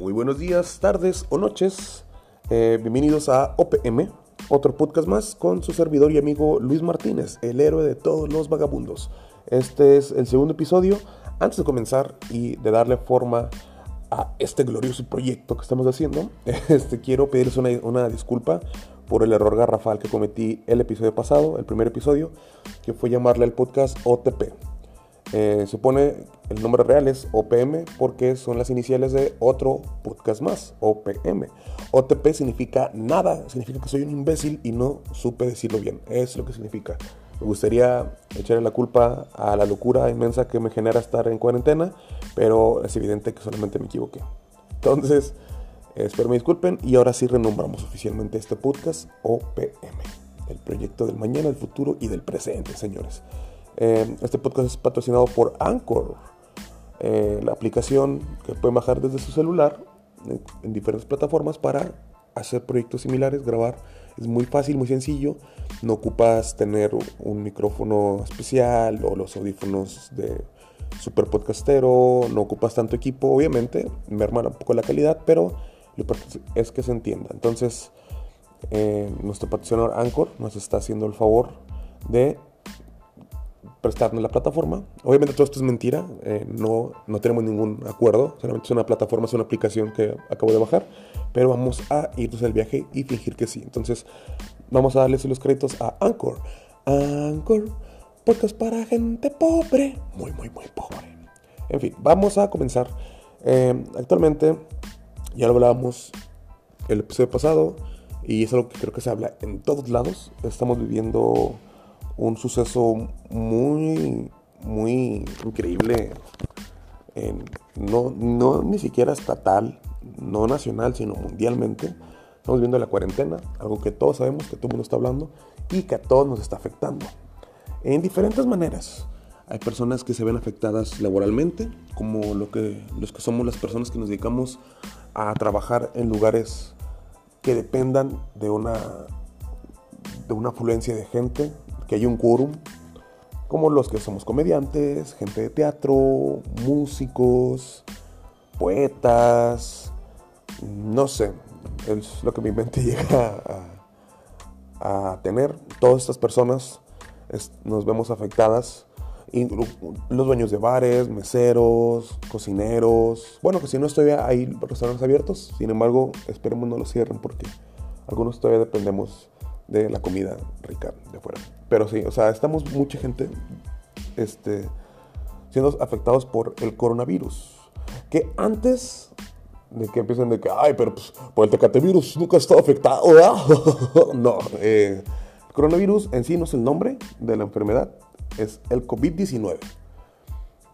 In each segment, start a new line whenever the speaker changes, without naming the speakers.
Muy buenos días, tardes o noches. Eh, bienvenidos a OPM, otro podcast más con su servidor y amigo Luis Martínez, el héroe de todos los vagabundos. Este es el segundo episodio. Antes de comenzar y de darle forma a este glorioso proyecto que estamos haciendo, este, quiero pedirles una, una disculpa por el error garrafal que cometí el episodio pasado, el primer episodio, que fue llamarle al podcast OTP. Eh, supone el nombre real es OPM porque son las iniciales de otro podcast más, OPM. OTP significa nada, significa que soy un imbécil y no supe decirlo bien. Es lo que significa. Me gustaría echarle la culpa a la locura inmensa que me genera estar en cuarentena, pero es evidente que solamente me equivoqué. Entonces, espero me disculpen y ahora sí renombramos oficialmente este podcast OPM, el proyecto del mañana, del futuro y del presente, señores. Eh, este podcast es patrocinado por Anchor, eh, la aplicación que pueden bajar desde su celular en, en, diferentes plataformas para hacer proyectos similares, grabar. Es muy fácil, muy sencillo. No ocupas tener un micrófono especial o los audífonos de super podcastero. No ocupas tanto equipo, obviamente. Me hermana un poco la calidad, pero lo es que se entienda. Entonces, eh, nuestro patrocinador Anchor nos está haciendo el favor de prestarnos la plataforma. Obviamente todo esto es mentira, eh, no, no tenemos ningún acuerdo, solamente es una plataforma, es una aplicación que acabo de bajar, pero vamos a irnos al viaje y fingir que sí. Entonces vamos a darles los créditos a Anchor. Anchor, podcast para gente pobre, muy, muy, muy pobre. En fin, vamos a comenzar. Eh, actualmente, ya lo hablábamos el episodio pasado, y es algo que creo que se habla en todos lados. Estamos viviendo un suceso muy, muy increíble, no, no ni siquiera estatal, no nacional, sino mundialmente. Estamos viendo la cuarentena, algo que todos sabemos, que todo el mundo está hablando y que a todos nos está afectando. En diferentes maneras. Hay personas que se ven afectadas laboralmente, como lo que, los que somos las personas que nos dedicamos a trabajar en lugares que dependan de una, de una afluencia de gente, que hay un quórum, como los que somos comediantes, gente de teatro, músicos, poetas, no sé, es lo que mi mente llega a, tener. Todas estas personas nos vemos afectadas. Y los dueños de bares, meseros, cocineros. Bueno, que si no estoy ahí restaurantes abiertos, sin embargo, esperemos no los cierren porque algunos todavía dependemos de la comida rica de afuera. Pero sí, o sea, estamos mucha gente este, siendo afectados por el coronavirus. Que antes de que empiecen de que, ay, pero pues por el tecatevirus nunca ha estado afectado, no, eh, el coronavirus en sí no es el nombre de la enfermedad, es el COVID-19.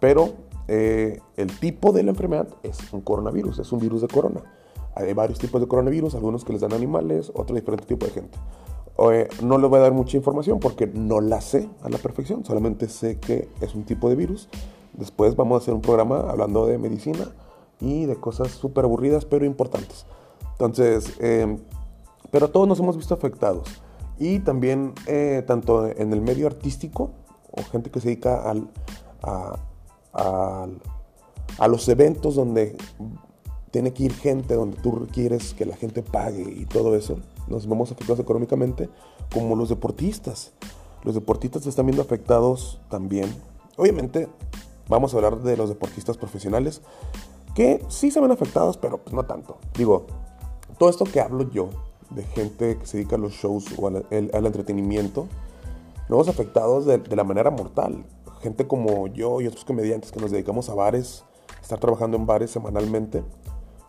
Pero eh, el tipo de la enfermedad es un coronavirus, es un virus de corona. Hay varios tipos de coronavirus, algunos que les dan animales, otros diferentes tipos de gente. Eh, no les voy a dar mucha información porque no la sé a la perfección, solamente sé que es un tipo de virus. Después vamos a hacer un programa hablando de medicina y de cosas súper aburridas pero importantes. Entonces, eh, pero todos nos hemos visto afectados. Y también, eh, tanto en el medio artístico, o gente que se dedica al, a, a, a los eventos donde tiene que ir gente, donde tú quieres que la gente pague y todo eso nos vemos afectados económicamente, como los deportistas. Los deportistas se están viendo afectados también. Obviamente, vamos a hablar de los deportistas profesionales, que sí se ven afectados, pero pues no tanto. Digo, todo esto que hablo yo, de gente que se dedica a los shows o al, al entretenimiento, nos vemos afectados de, de, la manera mortal. Gente como yo y otros comediantes que nos dedicamos a bares, estar trabajando en bares semanalmente,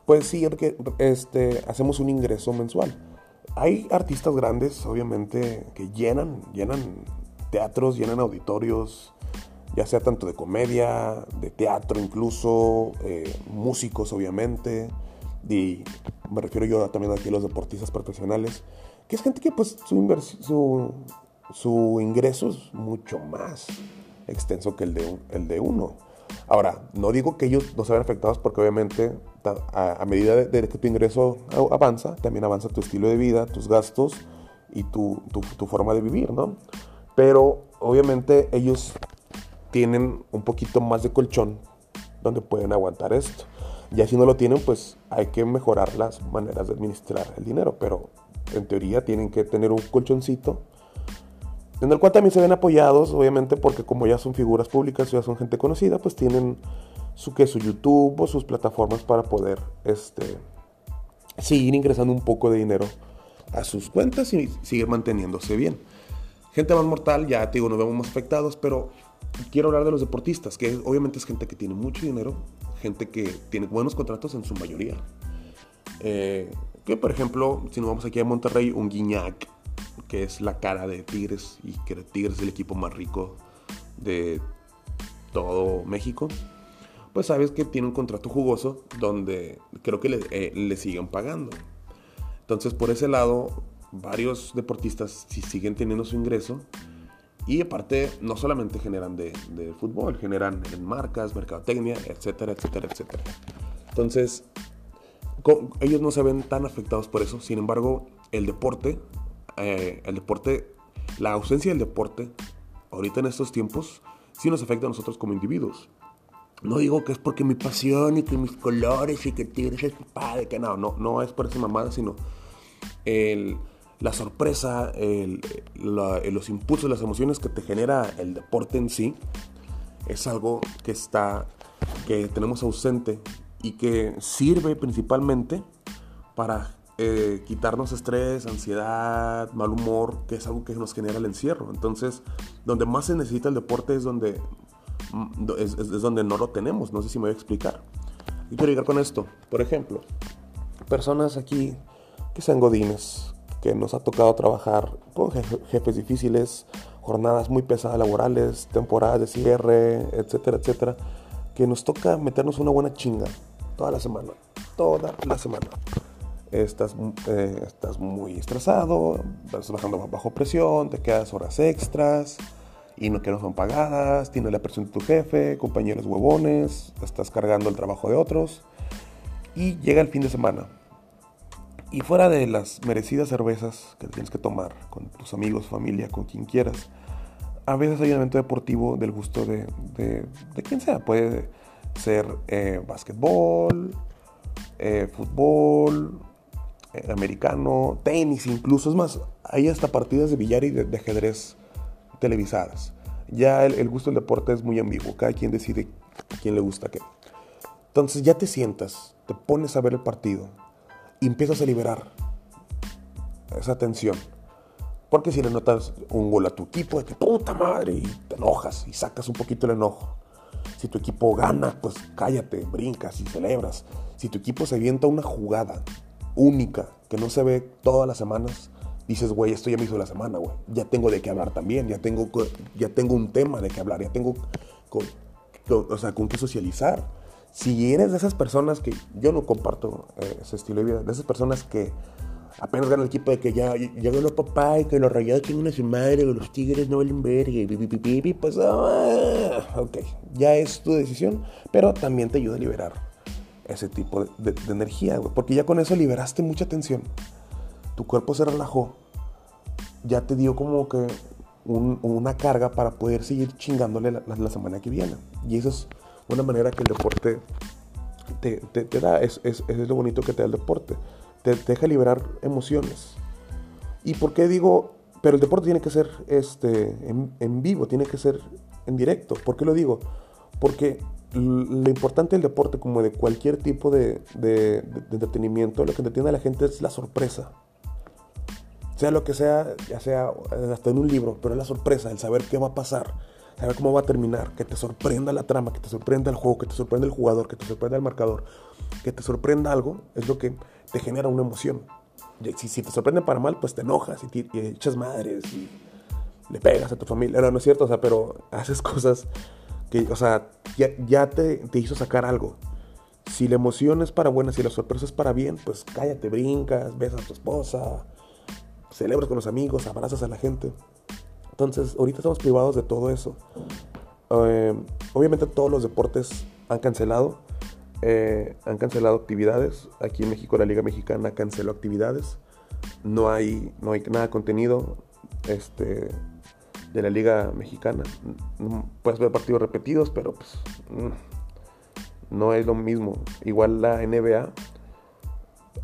pues sí, este, hacemos un ingreso mensual. Hay artistas grandes, obviamente, que llenan, llenan teatros, llenan auditorios, ya sea tanto de comedia, de teatro incluso, eh, músicos obviamente, y me refiero yo también aquí a los deportistas profesionales, que es gente que pues su, su, su ingreso es mucho más extenso que el de, el de uno. Ahora, no digo que ellos no se vean afectados porque obviamente a, a medida de, de, que tu ingreso avanza, también avanza tu estilo de vida, tus gastos y tu, tu, tu forma de vivir, ¿no? Pero obviamente ellos tienen un poquito más de colchón donde pueden aguantar esto. Ya si no lo tienen, pues hay que mejorar las maneras de administrar el dinero, pero en teoría tienen que tener un colchoncito en el cual también se ven apoyados, obviamente, porque como ya son figuras públicas, ya son gente conocida, pues tienen su, que, su YouTube o sus plataformas para poder este, seguir ingresando un poco de dinero a sus cuentas y seguir manteniéndose bien. Gente más mortal, ya te digo, nos vemos más afectados, pero quiero hablar de los deportistas, que obviamente es gente que tiene mucho dinero, gente que tiene buenos contratos en su mayoría. Eh, que por ejemplo, si nos vamos aquí a Monterrey, un Guiñac, que es la cara de Tigres y que Tigres es el equipo más rico de todo México, pues sabes que tiene un contrato jugoso donde creo que le, eh, siguen pagando. Entonces por ese lado, varios deportistas si siguen teniendo su ingreso y aparte no solamente generan de, de fútbol, generan en marcas, mercadotecnia, etcétera, etcétera, etcétera. Entonces ellos no se ven tan afectados por eso, sin embargo el deporte eh, el deporte, la ausencia del deporte, ahorita en estos tiempos, sí nos afecta a nosotros como individuos. No digo que es porque mi pasión y que mis colores y que Tigres es padre, que no, no, no es por esa mamada, sino el, la sorpresa, el, los impulsos, las emociones que te genera el deporte en sí, es algo que está, que tenemos ausente y que sirve principalmente para eh, quitarnos estrés, ansiedad, mal humor, que es algo que nos genera el encierro. Entonces, donde más se necesita el deporte es donde, mm, es, donde no lo tenemos. No sé si me voy a explicar. Y quiero llegar con esto. Por ejemplo, personas aquí que sean godines, que nos ha tocado trabajar con jefes difíciles, jornadas muy pesadas laborales, temporadas de cierre, etcétera, etcétera, que nos toca meternos una buena chinga toda la semana, toda la semana estás, eh, estás muy estresado, estás bajando bajo presión, te quedas horas extras y no que no son pagadas, tienes la presión de tu jefe, compañeros huevones, estás cargando el trabajo de otros y llega el fin de semana. Y fuera de las merecidas cervezas que tienes que tomar con tus amigos, familia, con quien quieras, a veces hay un evento deportivo del gusto de, de, quien sea. Puede ser eh, básquetbol, eh, fútbol, eh, americano, tenis incluso. Es más, hay hasta partidas de billar y de, ajedrez televisadas. Ya el, gusto del deporte es muy ambiguo. Cada quien decide a quién le gusta qué. Entonces ya te sientas, te pones a ver el partido y empiezas a liberar esa tensión. Porque si le notas un gol a tu equipo, de puta madre, y te enojas y sacas un poquito el enojo. Si tu equipo gana, pues cállate, brincas y celebras. Si tu equipo se avienta una jugada única, que no se ve todas las semanas, dices, güey, esto ya me hizo la semana, güey. Ya tengo de qué hablar también, ya tengo, ya tengo un tema de qué hablar, ya tengo con, o sea, con qué socializar. Si eres de esas personas que yo no comparto eh, ese estilo de vida, de esas personas que apenas ganan el equipo de que ya, ya ganó papá y que los rayados tienen una su madre, o los tigres no valen verga, y pues, ah, ok, ya es tu decisión, pero también te ayuda a liberar ese tipo de, energía, Porque ya con eso liberaste mucha tensión. Tu cuerpo se relajó. Ya te dio como que una carga para poder seguir chingándole la, semana que viene. Y eso es una manera que el deporte te, da. Es, es, lo bonito que te da el deporte. Te, deja liberar emociones. ¿Y por qué digo? Pero el deporte tiene que ser este, en, vivo, tiene que ser en directo. ¿Por qué lo digo? Porque lo importante del deporte, como de cualquier tipo de, entretenimiento, lo que entretiene a la gente es la sorpresa. Sea lo que sea, ya sea hasta en un libro, pero es la sorpresa, el saber qué va a pasar, saber cómo va a terminar, que te sorprenda la trama, que te sorprenda el juego, que te sorprenda el jugador, que te sorprenda el marcador, que te sorprenda algo, es lo que te genera una emoción. Si, si te sorprende para mal, pues te enojas y, echas madres y le pegas a tu familia. No, no es cierto, o sea, pero haces cosas que, o sea, ya, te, hizo sacar algo. Si la emoción es para buena, si la sorpresa es para bien, pues cállate, brincas, besas a tu esposa, celebras con los amigos, abrazas a la gente. Entonces, ahorita estamos privados de todo eso. Eh, obviamente todos los deportes han cancelado, eh, han cancelado actividades. Aquí en México la Liga Mexicana canceló actividades. No hay, no hay nada contenido. Este, de la Liga Mexicana. Puedes ver partidos repetidos, pero pues No es lo mismo. Igual la NBA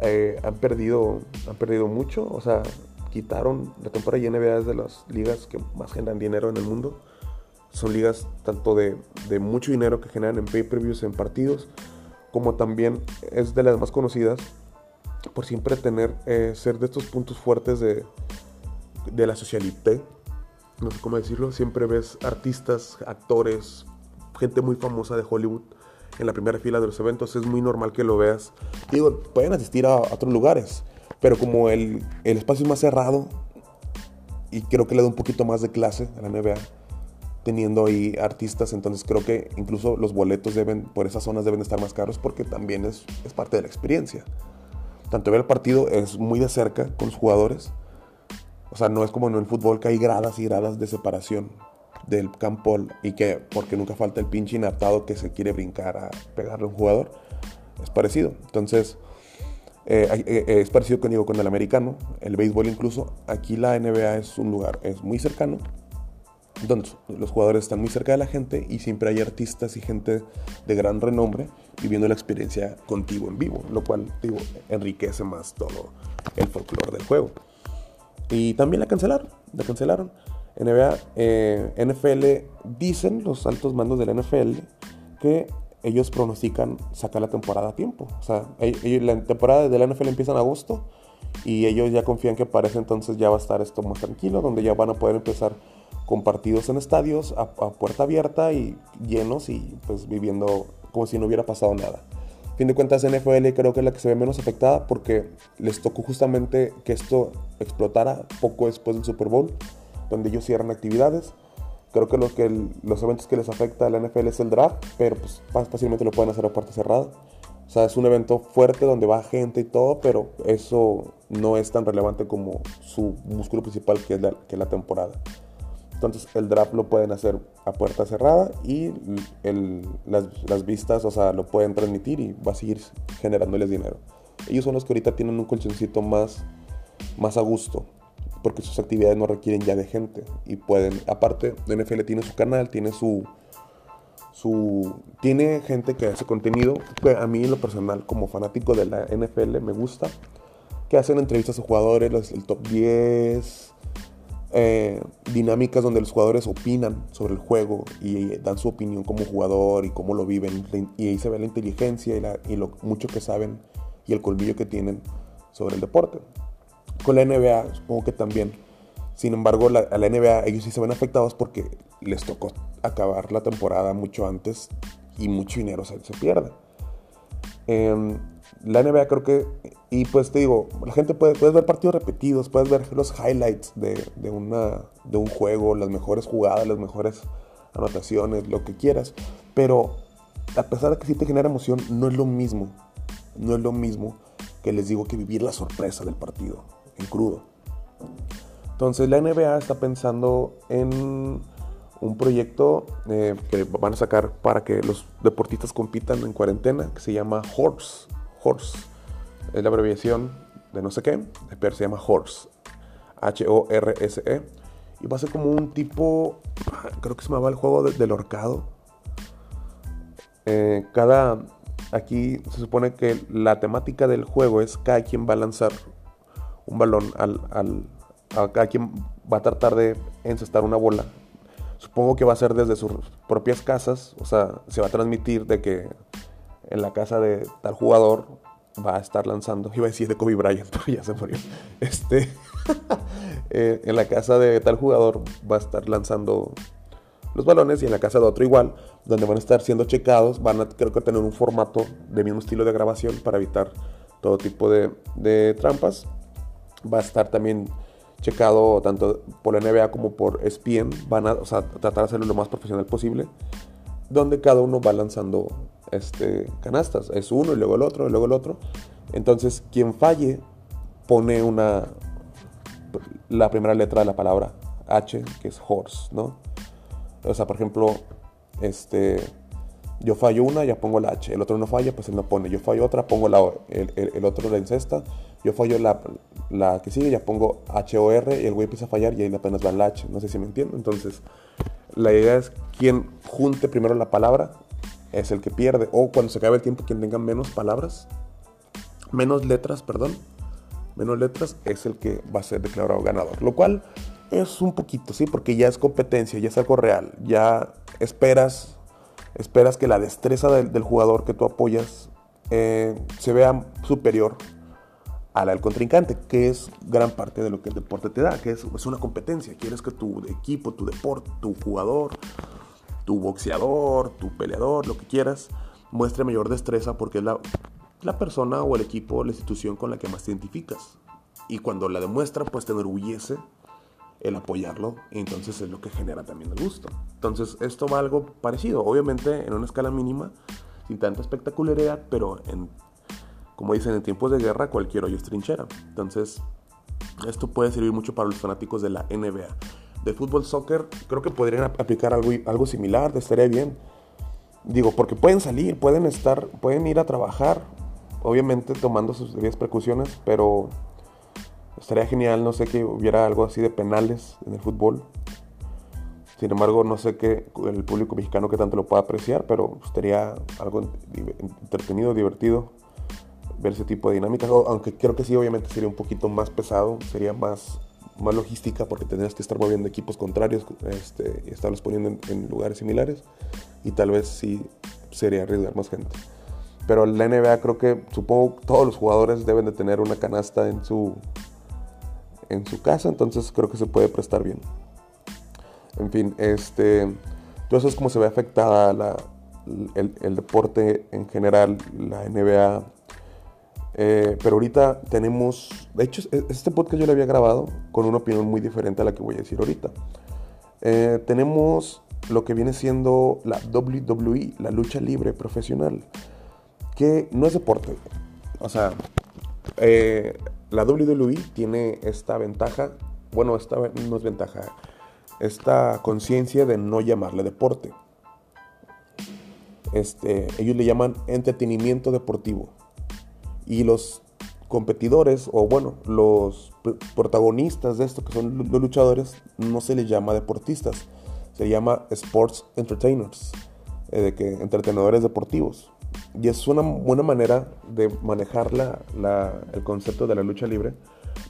eh, han, perdido, han perdido mucho. O sea, quitaron la temporada y NBA es de las ligas que más generan dinero en el mundo. Son ligas tanto de, de mucho dinero que generan en pay-per-views, en partidos, como también es de las más conocidas por siempre tener, eh, ser de estos puntos fuertes de, de la socialité, no sé cómo decirlo, siempre ves artistas, actores, gente muy famosa de Hollywood en la primera fila de los eventos, es muy normal que lo veas. Digo, pueden asistir a, otros lugares, pero como el, el, espacio es más cerrado, y creo que le da un poquito más de clase a la NBA, teniendo ahí artistas, entonces creo que incluso los boletos deben, por esas zonas deben estar más caros porque también es, es parte de la experiencia. Tanto ver el partido es muy de cerca con los jugadores, o sea, no es como en el fútbol que hay gradas y gradas de separación del campo y que porque nunca falta el pinche inadaptado que se quiere brincar a pegarle a un jugador. Es parecido. Entonces, eh, eh, es parecido con, digo, con el americano, el béisbol incluso. Aquí la NBA es un lugar, es muy cercano, donde los jugadores están muy cerca de la gente y siempre hay artistas y gente de gran renombre viviendo la experiencia contigo en vivo, lo cual digo, enriquece más todo el folclore del juego. Y también la cancelaron, la cancelaron. NBA, eh, NFL, dicen los altos mandos de la NFL que ellos pronostican sacar la temporada a tiempo. O sea, la temporada de la NFL empieza en agosto y ellos ya confían que para ese entonces ya va a estar esto más tranquilo, donde ya van a poder empezar con partidos en estadios a, a puerta abierta y llenos y pues viviendo como si no hubiera pasado nada fin de cuentas NFL creo que es la que se ve menos afectada porque les tocó justamente que esto explotara poco después del Super Bowl, donde ellos cierran actividades. Creo que, lo que los eventos que les afecta a la NFL es el draft, pero pues fácilmente lo pueden hacer a puerta cerrada. O sea, es un evento fuerte donde va gente y todo, pero eso no es tan relevante como su músculo principal que es la, que es la temporada. Entonces el draft lo pueden hacer a puerta cerrada y las, vistas, o sea, lo pueden transmitir y va a seguir generándoles dinero. Ellos son los que ahorita tienen un colchoncito más, más a gusto, porque sus actividades no requieren ya de gente y pueden, aparte, NFL tiene su canal, tiene su, su, tiene gente que hace contenido, a mí en lo personal, como fanático de la NFL, me gusta, que hacen entrevistas a jugadores, el top 10, eh, dinámicas donde los jugadores opinan sobre el juego y dan su opinión como jugador y cómo lo viven. Y ahí se ve la inteligencia y, lo mucho que saben y el colmillo que tienen sobre el deporte. Con la NBA supongo que también. Sin embargo, a la NBA ellos sí se ven afectados porque les tocó acabar la temporada mucho antes y mucho dinero se, se pierde. Em, la NBA creo que, y pues te digo, la gente puede, puedes ver partidos repetidos, puedes ver los highlights de, de, una, de un juego, las mejores jugadas, las mejores anotaciones, lo que quieras, pero a pesar de que sí te genera emoción, no es lo mismo, no es lo mismo que les digo que vivir la sorpresa del partido, en crudo. Entonces la NBA está pensando en un proyecto eh, que van a sacar para que los deportistas compitan en cuarentena, que se llama Horse, Horse. Es la abreviación de no sé qué, pero se llama Horse. H-O-R-S-E. Y va a ser como un tipo, creo que se llamaba el juego del horcado. Eh, cada, aquí se supone que la temática del juego es cada quien va a lanzar un balón al, al a cada quien va a tratar de encestar una bola. Supongo que va a ser desde sus propias casas, o sea, se va a transmitir de que en la casa de tal jugador va a estar lanzando, iba a decir de Kobe Bryant, pero ya se murió. Este, eh, en la casa de tal jugador va a estar lanzando los balones y en la casa de otro igual, donde van a estar siendo checados, van a creo que tener un formato de mismo estilo de grabación para evitar todo tipo de trampas. Va a estar también checado tanto por la NBA como por ESPN, van a tratar de hacerlo lo más profesional posible, donde cada uno va lanzando este, canastas. Es uno y luego el otro y luego el otro. Entonces, quien falle pone una la primera letra de la palabra H, que es horse, ¿no? O sea, por ejemplo, este, yo fallo una, ya pongo la H. El otro no falla, pues él no pone. Yo fallo otra, pongo la El, el, otro la encesta. Yo fallo la, la, que sigue, ya pongo H-O-R. Y el güey empieza a fallar y ahí apenas va la H. No sé si me entiendo. Entonces, la idea es quien junte primero la palabra es el que pierde. O cuando se acabe el tiempo, quien tenga menos palabras, menos letras, perdón, menos letras, es el que va a ser declarado ganador. Lo cual es un poquito, ¿sí? Porque ya es competencia, ya es algo real. Ya esperas, esperas que la destreza del, jugador que tú apoyas eh, se vea superior a la del contrincante, que es gran parte de lo que el deporte te da, que es, una competencia. Quieres que tu equipo, tu deporte, tu jugador, tu boxeador, tu peleador, lo que quieras, muestre mayor destreza porque es la, la persona o el equipo la institución con la que más te identificas. Y cuando la demuestra, pues te enorgullece el apoyarlo entonces es lo que genera también el gusto. Entonces esto va algo parecido, obviamente en una escala mínima, sin tanta espectacularidad, pero en, como dicen, en tiempos de guerra cualquier hoyo es trinchera. Entonces esto puede servir mucho para los fanáticos de la NBA. De fútbol, soccer, creo que podrían aplicar algo, algo similar, estaría bien. Digo, porque pueden salir, pueden estar, pueden ir a trabajar, obviamente tomando sus debidas precauciones, pero Estaría genial, no sé, que hubiera algo así de penales en el fútbol. Sin embargo, no sé qué el público mexicano que tanto lo pueda apreciar, pero estaría algo entretenido, divertido ver ese tipo de dinámicas. Aunque creo que sí, obviamente sería un poquito más pesado, sería más, más logística porque tendrías que estar moviendo equipos contrarios este, y estarlos poniendo en, en lugares similares. Y tal vez sí sería arriesgar más gente. Pero la NBA creo que, supongo, todos los jugadores deben de tener una canasta en su, en su casa, entonces creo que se puede prestar bien. En fin, este, entonces es como se ve afectada la, el, deporte en general, la NBA. Eh, pero ahorita tenemos, de hecho, e, este podcast yo lo había grabado con una opinión muy diferente a la que voy a decir ahorita. Eh, tenemos lo que viene siendo la WWE, la lucha libre profesional, que no es deporte. O sea, eh, la WWE tiene esta ventaja, bueno, esta no es ventaja, esta conciencia de no llamarle deporte. Este, ellos le llaman entretenimiento deportivo. Y los competidores, o bueno, los protagonistas de esto, que son los luchadores, no se les llama deportistas, se llama sports entertainers, eh, de que entretenedores deportivos. Y es una buena manera de manejar el concepto de la lucha libre.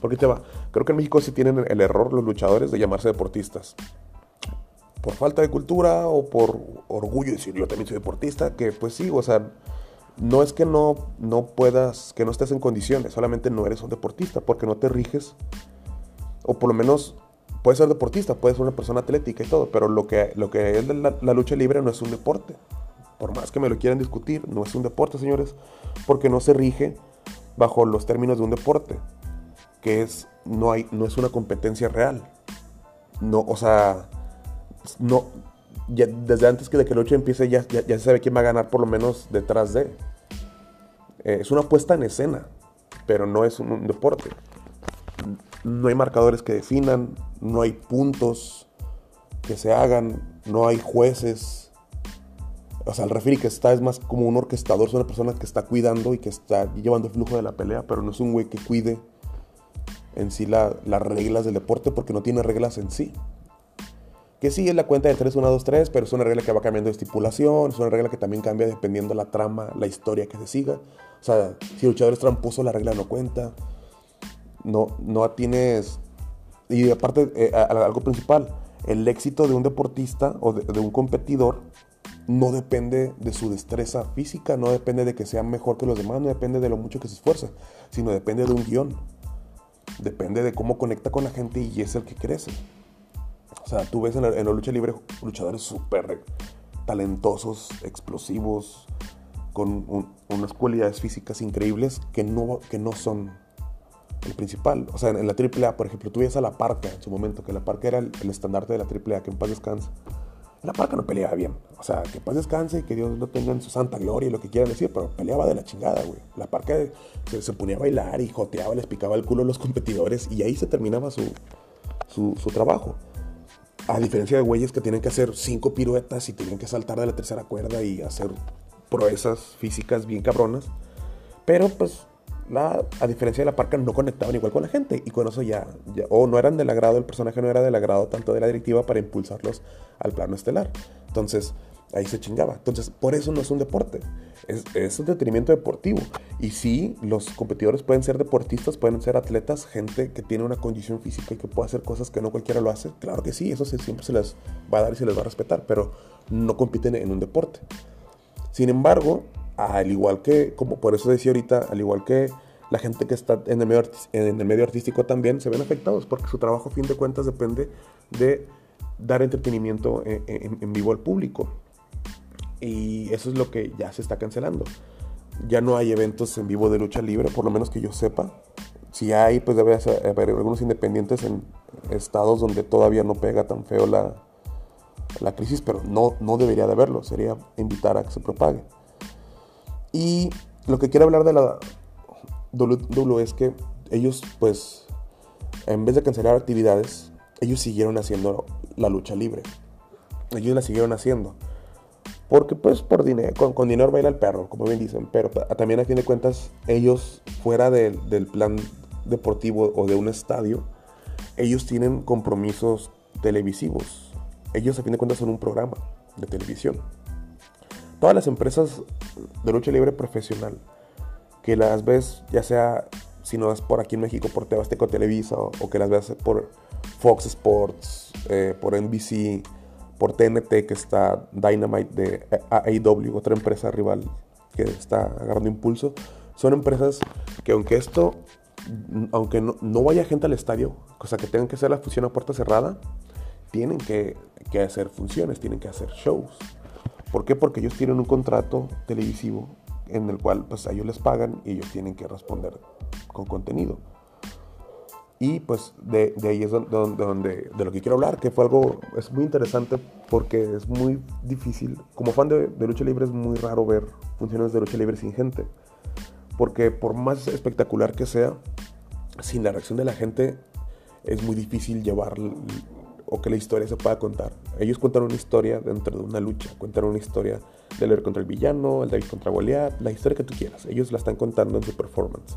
Porque te va, creo que en México sí tienen el error los luchadores de llamarse deportistas. Por falta de cultura o por orgullo de decir yo también soy deportista, que pues sí, o sea, no es que no, no puedas, que no estés en condiciones, solamente no eres un deportista porque no te riges, o por lo menos puedes ser deportista, puedes ser una persona atlética y todo, pero lo que, lo que es la lucha libre no es un deporte por más que me lo quieran discutir, no es un deporte, señores, porque no se rige bajo los términos de un deporte, que es no hay no es una competencia real. No, o sea, no desde antes que de que la lucha empiece ya, ya, se sabe quién va a ganar por lo menos detrás de. Eh, es una puesta en escena, pero no es un deporte. No hay marcadores que definan, no hay puntos que se hagan, no hay jueces, o sea, el referee que está es más como un orquestador, es una persona que está cuidando y que está llevando el flujo de la pelea, pero no es un güey que cuide en sí las reglas del deporte porque no tiene reglas en sí. Que sí es la cuenta de 3, 1, 2, 3, pero es una regla que va cambiando de estipulación, es una regla que también cambia dependiendo la trama, la historia que se siga. O sea, si el luchador es tramposo, la regla no cuenta. No, no tienes... Y aparte, eh, algo principal, el éxito de un deportista o de un competidor no depende de su destreza física, no depende de que sea mejor que los demás, no depende de lo mucho que se esfuerza, sino depende de un guion. Depende de cómo conecta con la gente y es el que crece. O sea, tú ves en la, lucha libre luchadores súper talentosos, explosivos, con unas cualidades físicas increíbles que no, que no son el principal. O sea, en, la AAA, por ejemplo, tú ves a La Parca en su momento, que La Parca era el, estandarte de la AAA, que en paz descansa la Parca no peleaba bien. O sea, que paz descanse y que Dios lo tenga en su santa gloria y lo que quieran decir, pero peleaba de la chingada, güey. La Parca se, ponía a bailar y joteaba, les picaba el culo a los competidores y ahí se terminaba su, su, trabajo. A diferencia de güeyes que tienen que hacer cinco piruetas y tienen que saltar de la tercera cuerda y hacer proezas físicas bien cabronas. Pero pues a diferencia de la parca, no conectaban igual con la gente. Y con eso ya, o no eran del agrado, el personaje no era del agrado tanto de la directiva para impulsarlos al plano estelar. Entonces, ahí se chingaba. Entonces, por eso no es un deporte, es, es un entretenimiento deportivo. Y sí, los competidores pueden ser deportistas, pueden ser atletas, gente que tiene una condición física y que puede hacer cosas que no cualquiera lo hace. Claro que sí, eso siempre se les va a dar y se les va a respetar, pero no compiten en un deporte. Sin embargo, al igual que, como por eso decía ahorita, al igual que la gente que está en el medio, en el medio artístico también se ven afectados porque su trabajo a fin de cuentas depende de dar entretenimiento en, vivo al público. Y eso es lo que ya se está cancelando. Ya no hay eventos en vivo de lucha libre, por lo menos que yo sepa. Si hay, pues debe haber algunos independientes en estados donde todavía no pega tan feo la, la crisis, pero no, no debería de haberlo. Sería invitar a que se propague. Y lo que quiero hablar de la WWE es que ellos, pues, en vez de cancelar actividades, ellos siguieron haciendo la lucha libre. Ellos la siguieron haciendo. Porque pues por dinero, con, dinero baila el perro, como bien dicen. Pero también a fin de cuentas, ellos fuera del plan deportivo o de un estadio, ellos tienen compromisos televisivos. Ellos a fin de cuentas son un programa de televisión. Todas las empresas de lucha libre profesional, que las ves ya sea, si no es por aquí en México, por Tebasteco Televisa, o, o que las veas por Fox Sports, eh, por NBC, por TNT, que está Dynamite de AEW, otra empresa rival que está agarrando impulso. Son empresas que aunque esto, aunque no, vaya gente al estadio, o sea, que tengan que hacer la función a puerta cerrada, tienen que, que hacer funciones, tienen que hacer shows. ¿Por qué? Porque ellos tienen un contrato televisivo en el cual pues a ellos les pagan y ellos tienen que responder con contenido. Y pues de, de ahí es donde, de lo que quiero hablar, que fue algo, es muy interesante porque es muy difícil. Como fan de, de, lucha libre es muy raro ver funciones de lucha libre sin gente. Porque por más espectacular que sea, sin la reacción de la gente es muy difícil llevar o que la historia se pueda contar. Ellos cuentan una historia dentro de una lucha, cuentan una historia del héroe contra el villano, el David contra Goliath, la historia que tú quieras. Ellos la están contando en su performance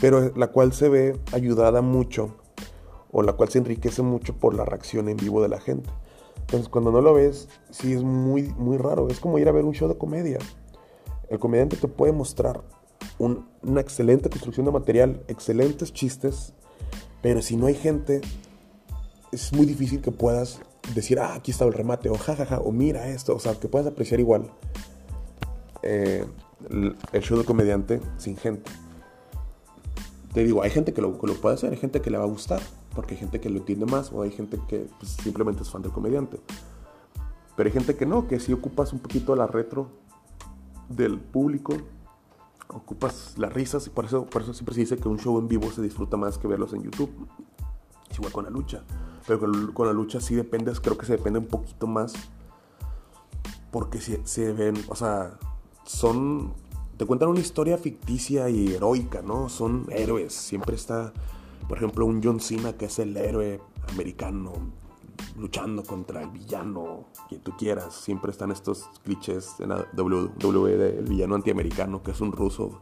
pero la cual se ve ayudada mucho o la cual se enriquece mucho por la reacción en vivo de la gente. Entonces cuando no lo ves, sí es muy, muy raro. Es como ir a ver un show de comedia. El comediante te puede mostrar una excelente construcción de material, excelentes chistes, pero si no hay gente, es muy difícil que puedas decir, ah, aquí está el remate, o jajaja, o mira esto, o sea, que puedas apreciar igual eh, el show de comediante sin gente te digo, hay gente que lo, lo, puede hacer, hay gente que le va a gustar, porque hay gente que lo entiende más, o hay gente que pues, simplemente es fan del comediante. Pero hay gente que no, que si ocupas un poquito la retro del público, ocupas las risas, y por eso, por eso siempre se dice que un show en vivo se disfruta más que verlos en YouTube. Es igual con la lucha. Pero con, con la lucha sí depende, creo que se depende un poquito más, porque si se ven, o sea, son te cuentan una historia ficticia y heroica, ¿no? Son héroes. Siempre está, por ejemplo, un John Cena que es el héroe americano luchando contra el villano, quien tú quieras. Siempre están estos clichés en la WWE del villano antiamericano, que es un ruso,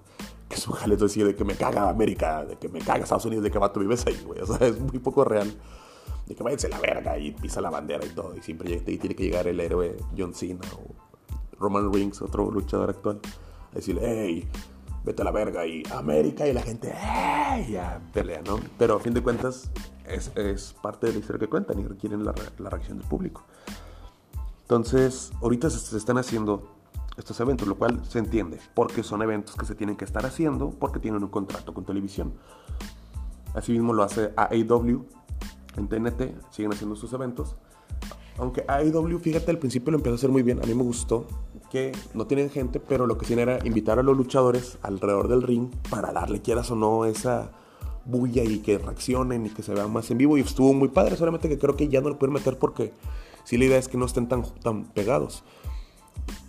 que su jale decir de que me caga América, de que me caga Estados Unidos, de que vato vives ahí, güey. O sea, es muy poco real. De que váyanse la verga y pisa la bandera y todo. Y siempre tiene que llegar el héroe John Cena o Roman Reigns, otro luchador actual decirle, hey, vete a la verga y América y la gente, hey, ya pelea, ¿no? Pero a fin de cuentas es, parte de la historia que cuentan y requieren la, la reacción del público. Entonces, ahorita se, están haciendo estos eventos, lo cual se entiende, porque son eventos que se tienen que estar haciendo porque tienen un contrato con televisión. Asimismo lo hace AEW en TNT, siguen haciendo sus eventos. Aunque AEW, fíjate, al principio lo empezó a hacer muy bien, a mí me gustó, que no tienen gente, pero lo que tienen era invitar a los luchadores alrededor del ring para darle, quieras o no, esa bulla y que reaccionen y que se vean más en vivo. Y estuvo muy padre, solamente que creo que ya no lo pueden meter porque si la idea es que no estén tan, tan pegados.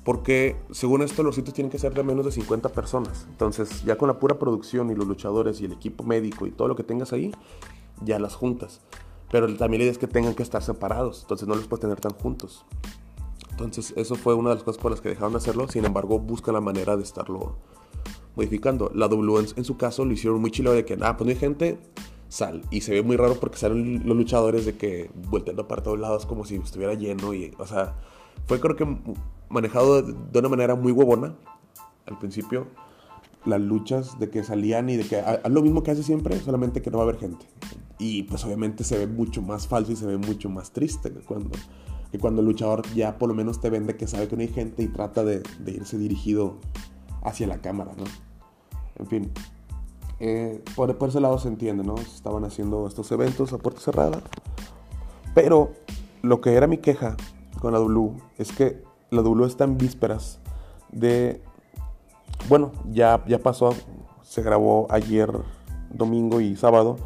Porque según esto los sitios tienen que ser de menos de 50 personas. Entonces ya con la pura producción y los luchadores y el equipo médico y todo lo que tengas ahí, ya las juntas. Pero también la idea es que tengan que estar separados. Entonces no los puedes tener tan juntos. Entonces, eso fue una de las cosas por las que dejaron de hacerlo. Sin embargo, buscan la manera de estarlo modificando. La W en, su caso lo hicieron muy chilo de que, ah, pues no hay gente, sal. Y se ve muy raro porque salen los luchadores de que volteando para todos lados como si estuviera lleno. Y, o sea, fue creo que manejado de una manera muy huevona al principio. Las luchas de que salían y de que haz lo mismo que hace siempre, solamente que no va a haber gente. Y pues obviamente se ve mucho más falso y se ve mucho más triste que cuando, que cuando el luchador ya por lo menos te vende que sabe que no hay gente y trata de, de irse dirigido hacia la cámara, ¿no? En fin, eh, por, por, ese lado se entiende, ¿no? Estaban haciendo estos eventos a puerta cerrada. Pero lo que era mi queja con la W es que la W está en vísperas de... Bueno, ya, ya pasó, se grabó ayer, domingo y sábado.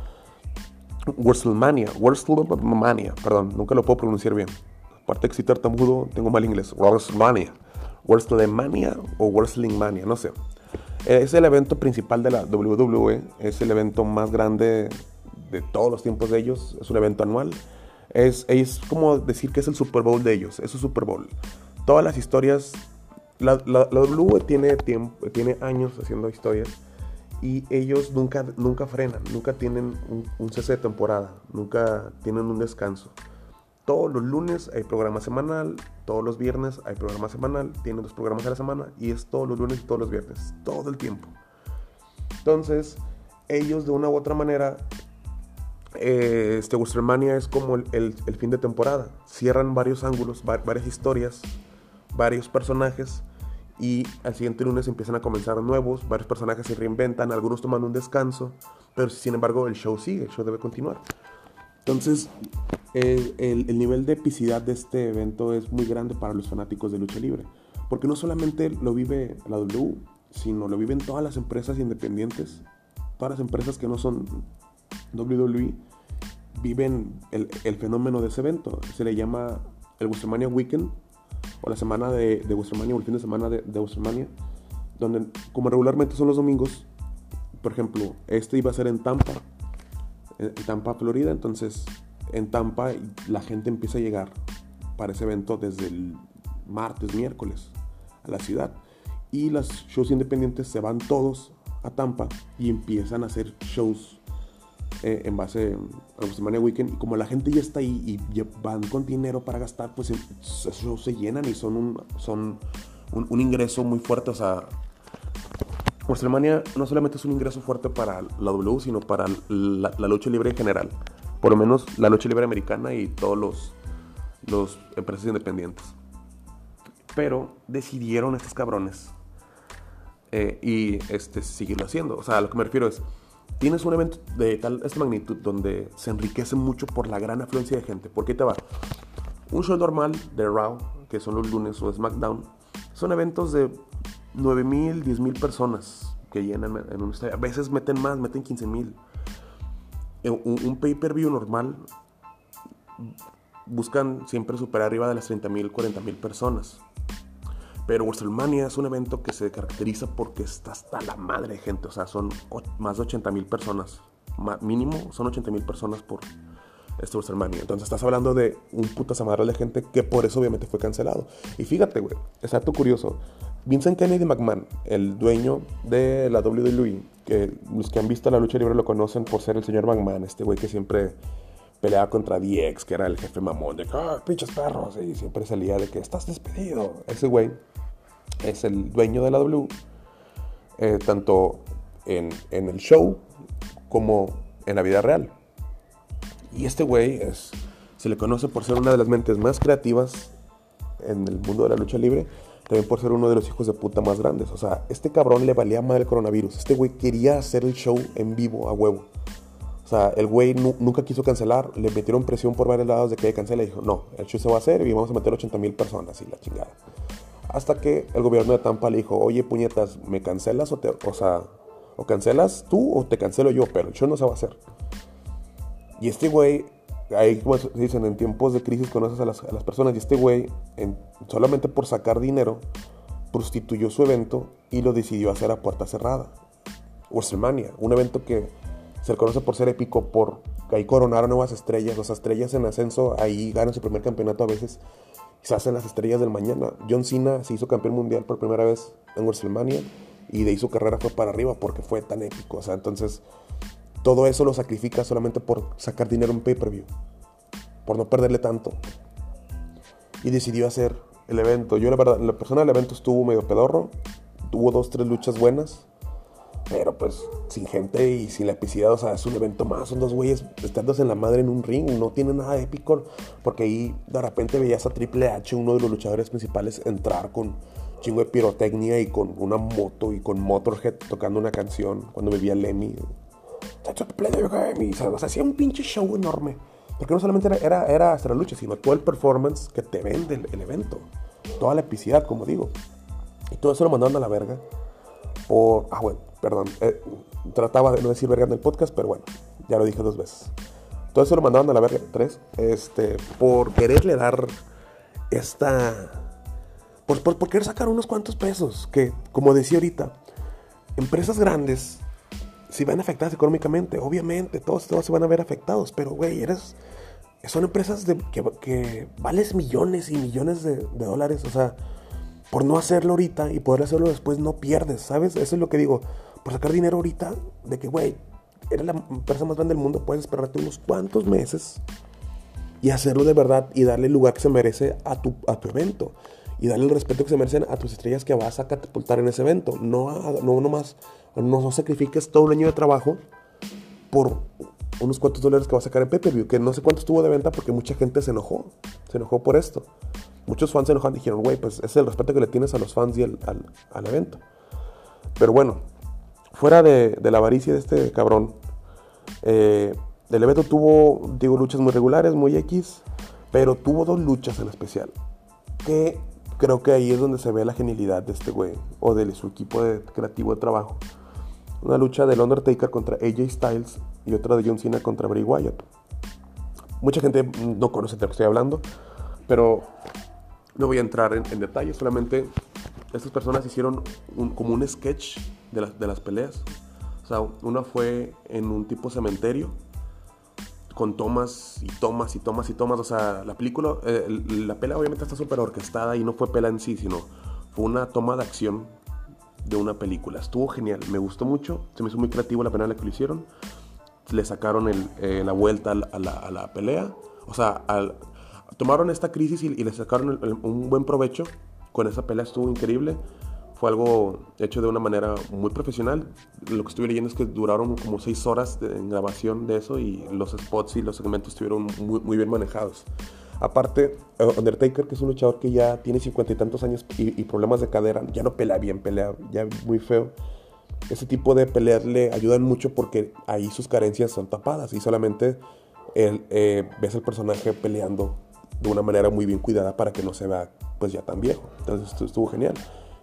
WrestleMania, WrestleMania, perdón, nunca lo puedo pronunciar bien. Aparte de excitar tartamudo, tengo mal inglés. WrestleMania. WrestleMania o WrestlingMania, no sé. Es el evento principal de la WWE, es el evento más grande de todos los tiempos de ellos, es un evento anual. Es, es como decir que es el Super Bowl de ellos, es su Super Bowl. Todas las historias, la, la, WWE tiene, tiempo, tiene años haciendo historias y ellos nunca, nunca frenan, nunca tienen un, un cese de temporada, nunca tienen un descanso. Todos los lunes hay programa semanal, todos los viernes hay programa semanal, tienen dos programas a la semana y es todos los lunes y todos los viernes, todo el tiempo. Entonces, ellos de una u otra manera, eh, este WrestleMania es como el, fin de temporada. Cierran varios ángulos, va, varias historias, varios personajes y al siguiente lunes empiezan a comenzar nuevos, varios personajes se reinventan, algunos toman un descanso, pero sin embargo el show sigue, el show debe continuar. Entonces, el, el, el, nivel de epicidad de este evento es muy grande para los fanáticos de lucha libre. Porque no solamente lo vive la W, sino lo viven todas las empresas independientes. Todas las empresas que no son WWE viven el, el fenómeno de ese evento. Se le llama el WrestleMania Weekend o la semana de, de WrestleMania o el fin de semana de, de WrestleMania. Donde, como regularmente son los domingos, por ejemplo, este iba a ser en Tampa, Tampa, Florida. Entonces, en Tampa la gente empieza a llegar para ese evento desde el martes, miércoles a la ciudad. Y los shows independientes se van todos a Tampa y empiezan a hacer shows eh, en base a WrestleMania Weekend. Y como la gente ya está ahí y van con dinero para gastar, pues esos shows se llenan y son un, son un, un ingreso muy fuerte. O sea, WrestleMania no solamente es un ingreso fuerte para la W, sino para la, la, lucha libre en general. Por lo menos la lucha libre americana y todos los, los empresas independientes. Pero decidieron estos cabrones eh, y este, seguirlo haciendo. O sea, a lo que me refiero es, tienes un evento de tal esta magnitud donde se enriquece mucho por la gran afluencia de gente. ¿Por qué te va? Un show normal de Raw, que son los lunes o SmackDown, son eventos de 9 mil, 10 mil personas que llenan en un. A veces meten más, meten 15 mil. Un, un pay-per-view normal buscan siempre superar arriba de las 30 mil, 40 mil personas. Pero WrestleMania es un evento que se caracteriza porque está hasta la madre de gente. O sea, son más de 80 mil personas. Mínimo son 80 mil personas por este WrestleMania. Entonces estás hablando de un puta zamadral de gente que por eso obviamente fue cancelado. Y fíjate, güey, es curioso. Vincent Kennedy McMahon, el dueño de la WWE, que los que han visto la lucha libre lo conocen por ser el señor McMahon, este güey que siempre peleaba contra DX, que era el jefe mamón de ah, pinches perros, y siempre salía de que estás despedido. Ese güey es el dueño de la W, eh, tanto en, el show como en la vida real. Y este güey se le conoce por ser una de las mentes más creativas en el mundo de la lucha libre también por ser uno de los hijos de puta más grandes. O sea, este cabrón le valía mal el coronavirus. Este güey quería hacer el show en vivo a huevo. O sea, el güey nunca quiso cancelar. Le metieron presión por varios lados de que cancela. Y dijo, no, el show se va a hacer y vamos a meter 80 mil personas y la chingada. Hasta que el gobierno de Tampa le dijo, oye, puñetas, ¿me cancelas o sea, o cancelas tú o te cancelo yo, pero el show no se va a hacer. Y este güey ahí como dicen, en tiempos de crisis conoces a las, personas y este güey, en, solamente por sacar dinero, prostituyó su evento y lo decidió hacer a puerta cerrada. WrestleMania, un evento que se conoce por ser épico, por ahí coronaron nuevas estrellas, las estrellas en ascenso, ahí ganan su primer campeonato a veces, se hacen las estrellas del mañana. John Cena se hizo campeón mundial por primera vez en WrestleMania y de ahí su carrera fue para arriba porque fue tan épico, o sea, entonces todo eso lo sacrifica solamente por sacar dinero en pay-per-view, por no perderle tanto. Y decidió hacer el evento. Yo la verdad, la persona del evento estuvo medio pedorro. Tuvo dos, tres luchas buenas. Pero pues sin gente y sin la epicidad, o sea, es un evento más. Son dos güeyes estándose en la madre en un ring. No tiene nada de épico. Porque ahí de repente veías a Triple H, uno de los luchadores principales, entrar con chingo de pirotecnia y con una moto y con Motorhead tocando una canción cuando vivía Lemmy. O sea, hacía un pinche show enorme. Porque no solamente era, era, era hasta la lucha, sino todo el performance que te vende el, evento. Toda la epicidad, como digo. Y todo eso lo mandaron a la verga. Por. Ah, bueno, perdón. Eh, trataba de no decir verga en el podcast, pero bueno, ya lo dije dos veces. Todo eso lo mandaron a la verga, tres. Este, por quererle dar esta. Por, por, por querer sacar unos cuantos pesos. Que, como decía ahorita, empresas grandes si van afectadas económicamente, obviamente, todos, todos se van a ver afectados, pero güey, eres, son empresas de, que, que, vales millones y millones de, dólares, o sea, por no hacerlo ahorita y poder hacerlo después no pierdes, ¿sabes? Eso es lo que digo, por sacar dinero ahorita, de que, güey, eres la empresa más grande del mundo, puedes esperarte unos cuantos meses y hacerlo de verdad y darle el lugar que se merece a tu, a tu evento y darle el respeto que se merecen a tus estrellas que vas a catapultar en ese evento. No, no nomás, no, sacrifiques todo un año de trabajo por unos cuantos dólares que vas a sacar en pay que no sé cuánto estuvo de venta porque mucha gente se enojó, se enojó por esto. Muchos fans se enojaron y dijeron, güey, pues ese es el respeto que le tienes a los fans y al, al, evento. Pero bueno, fuera de, de, la avaricia de este cabrón, eh, el evento tuvo, digo, luchas muy regulares, muy X, pero tuvo dos luchas en especial que creo que ahí es donde se ve la genialidad de este güey o de su equipo de creativo de trabajo. Una lucha del Undertaker contra AJ Styles y otra de John Cena contra Bray Wyatt. Mucha gente no conoce de lo que estoy hablando, pero no voy a entrar en, detalles, solamente estas personas hicieron como un sketch de, de las peleas. O sea, una fue en un tipo cementerio con tomas y tomas y tomas y tomas. O sea, la película, eh, la pelea obviamente está súper orquestada y no fue pela en sí, sino fue una toma de acción de una película. Estuvo genial, me gustó mucho, se me hizo muy creativo la pelea que lo hicieron. Le sacaron eh, la vuelta a la, pelea. O sea, tomaron esta crisis y, le sacaron un buen provecho. Con esa pelea estuvo increíble fue algo hecho de una manera muy profesional. Lo que estuve leyendo es que duraron como seis horas de, en grabación de eso y los spots y los segmentos estuvieron muy, muy bien manejados. Aparte, eh, Undertaker, que es un luchador que ya tiene cincuenta y tantos años y, problemas de cadera, ya no pelea bien, pelea ya muy feo. Ese tipo de peleas le ayudan mucho porque ahí sus carencias son tapadas y solamente eh, ves al personaje peleando de una manera muy bien cuidada para que no se vea pues ya tan viejo. Entonces estuvo genial.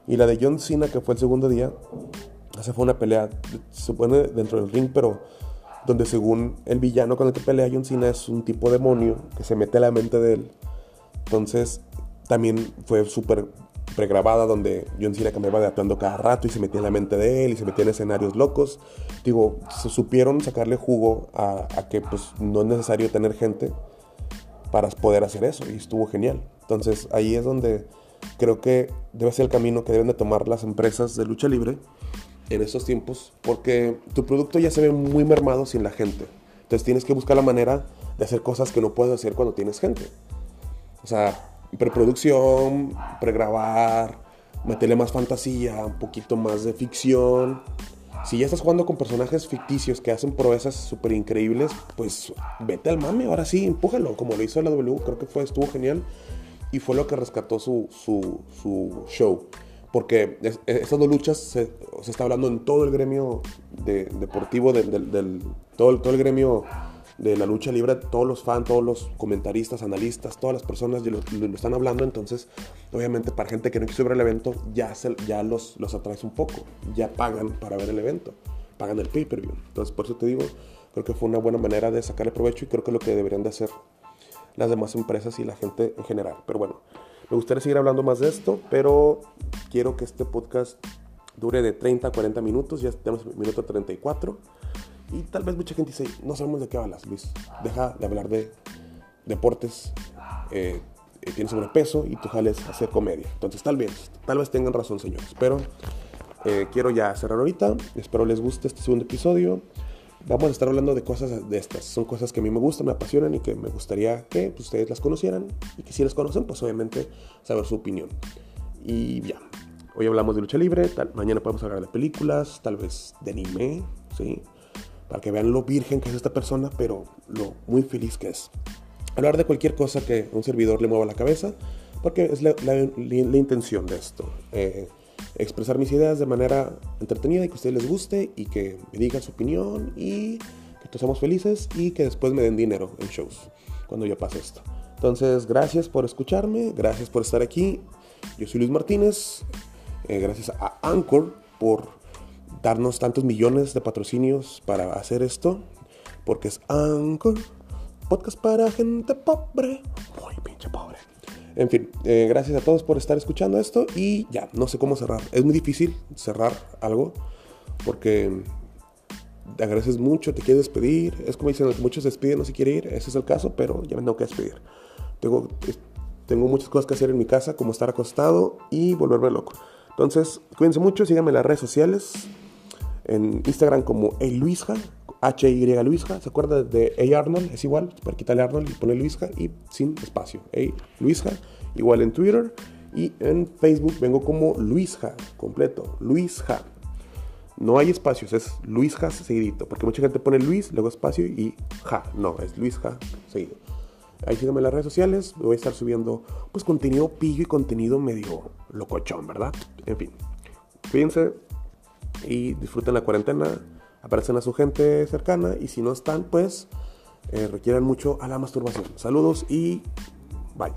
Y la de John Cena, que fue el segundo día, esa fue una pelea, se supone dentro del ring, pero donde según el villano con el que pelea John Cena es un tipo demonio que se mete a la mente de él. Entonces también fue súper pregrabada donde John Cena cambiaba de actuando cada rato y se metía en la mente de él y se metía en escenarios locos. Digo, supieron sacarle jugo a, a que pues no es necesario tener gente para poder hacer eso y estuvo genial. Entonces ahí es donde creo que debe ser el camino que deben de tomar las empresas de lucha libre en estos tiempos, porque tu producto ya se ve muy mermado sin la gente. Entonces tienes que buscar la manera de hacer cosas que no puedes hacer cuando tienes gente. O sea, preproducción, pregrabar, meterle más fantasía, un poquito más de ficción. Si ya estás jugando con personajes ficticios que hacen proezas súper increíbles, pues vete al mame, ahora sí, empújalo, como lo hizo la W, creo que fue, estuvo genial y fue lo que rescató su, su, su show. Porque estas dos luchas se, se, está hablando en todo el gremio de, deportivo, del, todo, todo el gremio de la lucha libre, todos los fans, todos los comentaristas, analistas, todas las personas lo, lo, están hablando. Entonces, obviamente, para gente que no quiso ver el evento, ya, se, ya los, los atraes un poco. Ya pagan para ver el evento, pagan el pay-per-view. Entonces, por eso te digo, creo que fue una buena manera de sacarle provecho y creo que es lo que deberían de hacer las demás empresas y la gente en general. Pero bueno, me gustaría seguir hablando más de esto, pero quiero que este podcast dure de 30 a 40 minutos, ya tenemos el minuto 34. Y tal vez mucha gente dice, no sabemos de qué hablas, Luis. Deja de hablar de deportes, eh, eh, tienes sobrepeso y tú jales hacer comedia. Entonces tal vez, tal vez tengan razón, señores. Pero eh, quiero ya cerrar ahorita. Espero les guste este segundo episodio. Vamos a estar hablando de cosas de estas. Son cosas que a mí me gustan, me apasionan y que me gustaría que pues, ustedes las conocieran y que si las conocen, pues obviamente saber su opinión. Y ya, hoy hablamos de lucha libre, tal, mañana podemos hablar de películas, tal vez de anime, ¿sí? Para que vean lo virgen que es esta persona, pero lo muy feliz que es. Hablar de cualquier cosa que a un servidor le mueva la cabeza, porque es la, intención de esto. Eh, expresar mis ideas de manera entretenida y que a ustedes les guste y que me digan su opinión y que todos seamos felices y que después me den dinero en shows cuando ya pase esto. Entonces, gracias por escucharme, gracias por estar aquí. Yo soy Luis Martínez, eh, gracias a Anchor por darnos tantos millones de patrocinios para hacer esto, porque es Anchor, podcast para gente pobre. En fin, eh, gracias a todos por estar escuchando esto y ya, no sé cómo cerrar. Es muy difícil cerrar algo porque te agradeces mucho, te quieres despedir. Es como dicen, muchos despiden, no se quiere ir. Ese es el caso, pero ya me tengo que despedir. Tengo, tengo muchas cosas que hacer en mi casa, como estar acostado y volverme loco. Entonces, cuídense mucho, síganme en las redes sociales. En Instagram como Luisja, H-Y Luisja, ¿se acuerda de A. Arnold? Es igual, para quitarle Arnold y poner Luisja y sin espacio. A. Luisja, igual en Twitter y en Facebook vengo como Luisja, completo, Luisja. No hay espacios, es Luisja seguidito, porque mucha gente pone Luis, luego espacio y ja, no, es Luisja seguido. Ahí síganme en las redes sociales, voy a estar subiendo pues contenido pillo y contenido medio locochón, ¿verdad? En fin, cuídense y disfruten la cuarentena aparecen a su gente cercana y si no están, pues eh, requieren mucho a la masturbación. Saludos y bye.